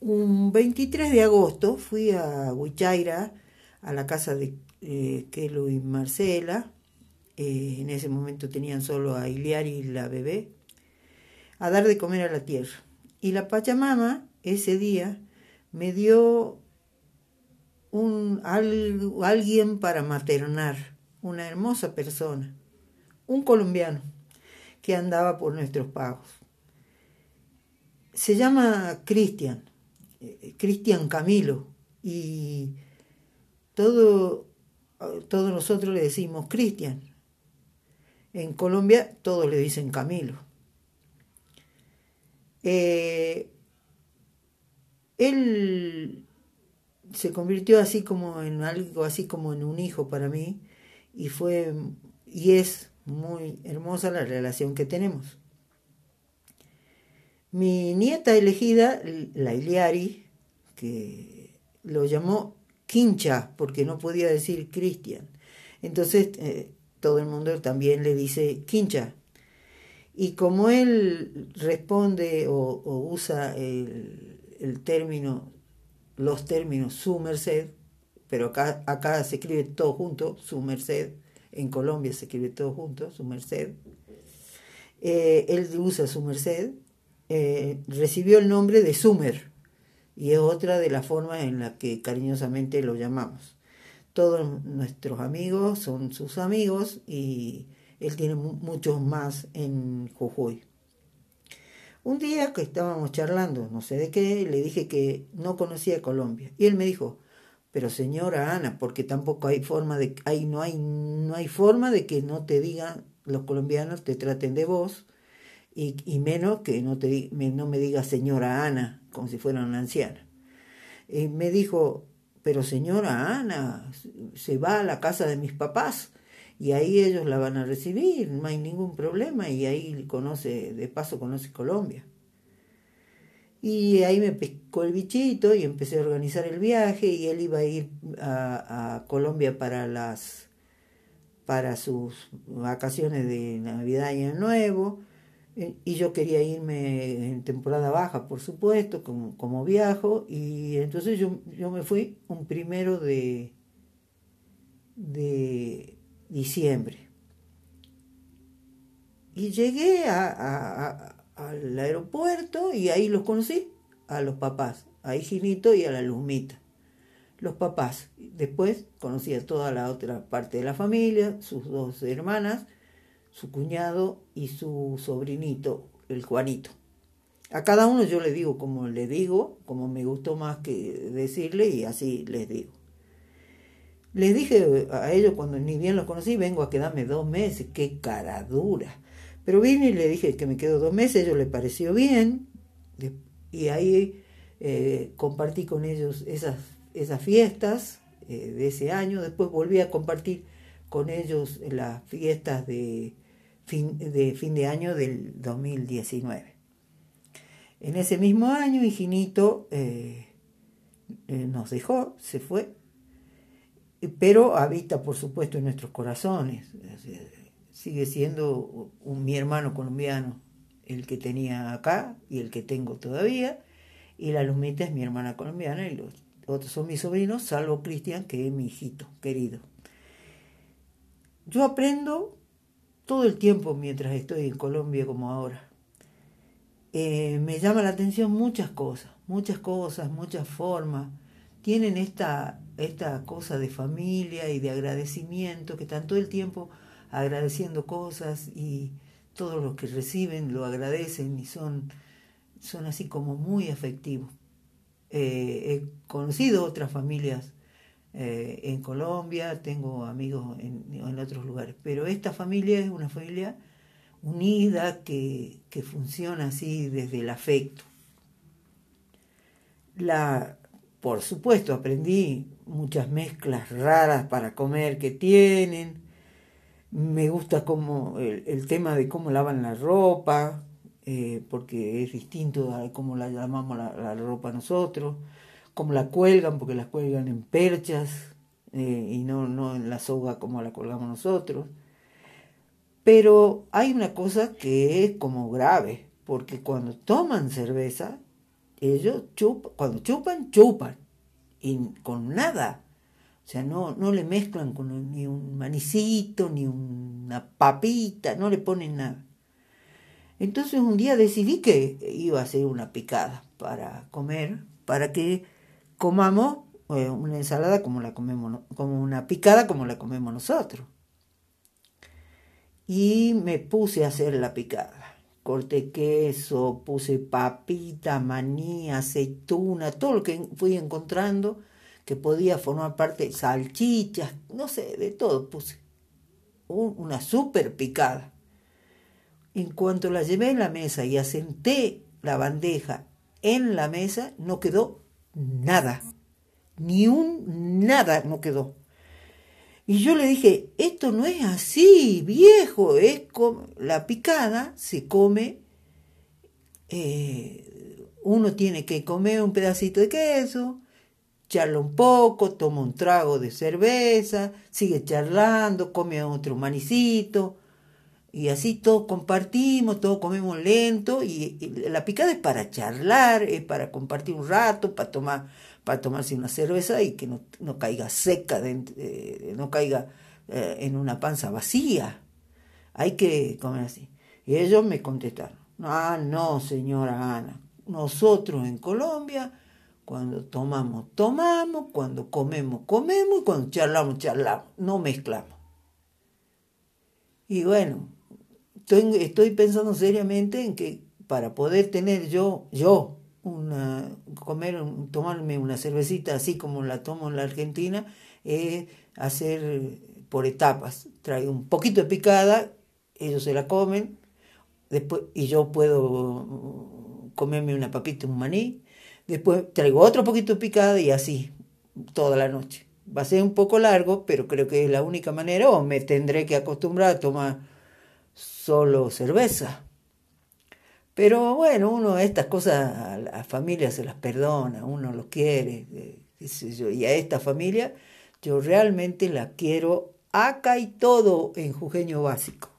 un 23 de agosto fui a Huichaira, a la casa de eh, y Marcela. Eh, en ese momento tenían solo a Iliari y la bebé, a dar de comer a la tierra. Y la Pachamama ese día me dio un, alguien para maternar, una hermosa persona, un colombiano que andaba por nuestros pagos. Se llama Cristian, Cristian Camilo, y todo, todos nosotros le decimos Cristian. En Colombia todos le dicen Camilo. Eh, él se convirtió así como en algo así como en un hijo para mí y fue y es muy hermosa la relación que tenemos. Mi nieta elegida, la Iliari, que lo llamó Quincha porque no podía decir Cristian. Entonces eh, todo el mundo también le dice Quincha. Y como él responde o, usa el, término los términos su merced, pero acá, acá se escribe todo junto, su merced, en Colombia se escribe todo junto, su merced. Eh, él usa su merced, eh, recibió el nombre de Sumer, y es otra de las formas en las que cariñosamente lo llamamos. Todos nuestros amigos son sus amigos y él tiene muchos más en Jujuy. Un día que estábamos charlando, no sé de qué, le dije que no conocía Colombia. Y él me dijo, pero señora Ana, porque tampoco hay forma de, hay, no, hay, no hay forma de que no te digan, los colombianos te traten de vos, y, y menos que no, te, no me diga señora Ana, como si fuera una anciana. Y me dijo, pero señora Ana, se va a la casa de mis papás y ahí ellos la van a recibir, no hay ningún problema y ahí conoce, de paso conoce Colombia. Y ahí me pescó el bichito y empecé a organizar el viaje y él iba a ir a, Colombia para las para sus vacaciones de Navidad y Año Nuevo y yo quería irme en temporada baja, por supuesto, como, como viajo y entonces yo, yo me fui un primero de de diciembre. Y llegué a, al aeropuerto y ahí los conocí, a los papás, a Higinito y a la Luzmita. Los papás. Después conocí a toda la otra parte de la familia, sus dos hermanas, su cuñado y su sobrinito, el Juanito. A cada uno yo le digo como le digo, como me gustó más que decirle y así les digo. Les dije a ellos cuando ni bien los conocí, vengo a quedarme dos meses, qué cara dura. Pero vine y le dije que me quedo dos meses, a ellos les pareció bien, y ahí eh, compartí con ellos esas, esas fiestas eh, de ese año, después volví a compartir con ellos las fiestas de de, fin de año del 2019. En ese mismo año, Higinito eh, nos dejó, se fue, pero habita por supuesto en nuestros corazones. Sigue siendo mi hermano colombiano, el que tenía acá y el que tengo todavía, y la Lumita es mi hermana colombiana y los otros son mis sobrinos, salvo Cristian, que es mi hijito querido. Yo aprendo todo el tiempo mientras estoy en Colombia como ahora. Eh, me llama la atención muchas cosas, muchas cosas, muchas formas. Tienen esta esta cosa de familia y de agradecimiento, que están todo el tiempo agradeciendo cosas y todos los que reciben lo agradecen y son, son así como muy afectivos. Eh, he conocido otras familias eh, en Colombia, tengo amigos en, otros lugares, pero esta familia es una familia unida que, que funciona así desde el afecto. La, por supuesto, aprendí muchas mezclas raras para comer que tienen. Me gusta como el, tema de cómo lavan la ropa, eh, porque es distinto a cómo la llamamos la, ropa nosotros, cómo la cuelgan, porque la cuelgan en perchas eh, y no, no en la soga como la colgamos nosotros. Pero hay una cosa que es como grave, porque cuando toman cerveza, ellos chupan, cuando chupan, chupan, y con nada. O sea, no, no le mezclan ni un manicito, ni una papita, no le ponen nada. Entonces un día decidí que iba a hacer una picada para comer, para que comamos eh, una ensalada como la comemos, como una picada como la comemos nosotros. Y me puse a hacer la picada corté queso, puse papita, maní, aceituna, todo lo que fui encontrando que podía formar parte, salchichas, no sé, de todo puse. Una súper picada. En cuanto la llevé en la mesa y asenté la bandeja en la mesa, no quedó nada. Ni un nada no quedó. Y yo le dije, esto no es así, viejo, es como la picada se come, eh, uno tiene que comer un pedacito de queso, charla un poco, toma un trago de cerveza, sigue charlando, come otro manicito, y así todos compartimos, todos comemos lento, y la picada es para charlar, es para compartir un rato, para tomar para tomarse una cerveza y que no, caiga seca, eh, no caiga eh, en una panza vacía. Hay que comer así. Y ellos me contestaron, ah, no, señora Ana, nosotros en Colombia, cuando tomamos, tomamos, cuando comemos, comemos y cuando charlamos, charlamos, no mezclamos. Y bueno, estoy, estoy pensando seriamente en que para poder tener yo, yo, una, comer, tomarme una cervecita así como la tomo en la Argentina, es hacer por etapas. Traigo un poquito de picada, ellos se la comen, después, y yo puedo comerme una papita, un maní, después traigo otro poquito de picada y así, toda la noche. Va a ser un poco largo, pero creo que es la única manera, o me tendré que acostumbrar a tomar solo cerveza. Pero bueno, uno estas cosas a la familia se las perdona, uno los quiere, eh, y a esta familia yo realmente la quiero acá y todo en jujeño básico.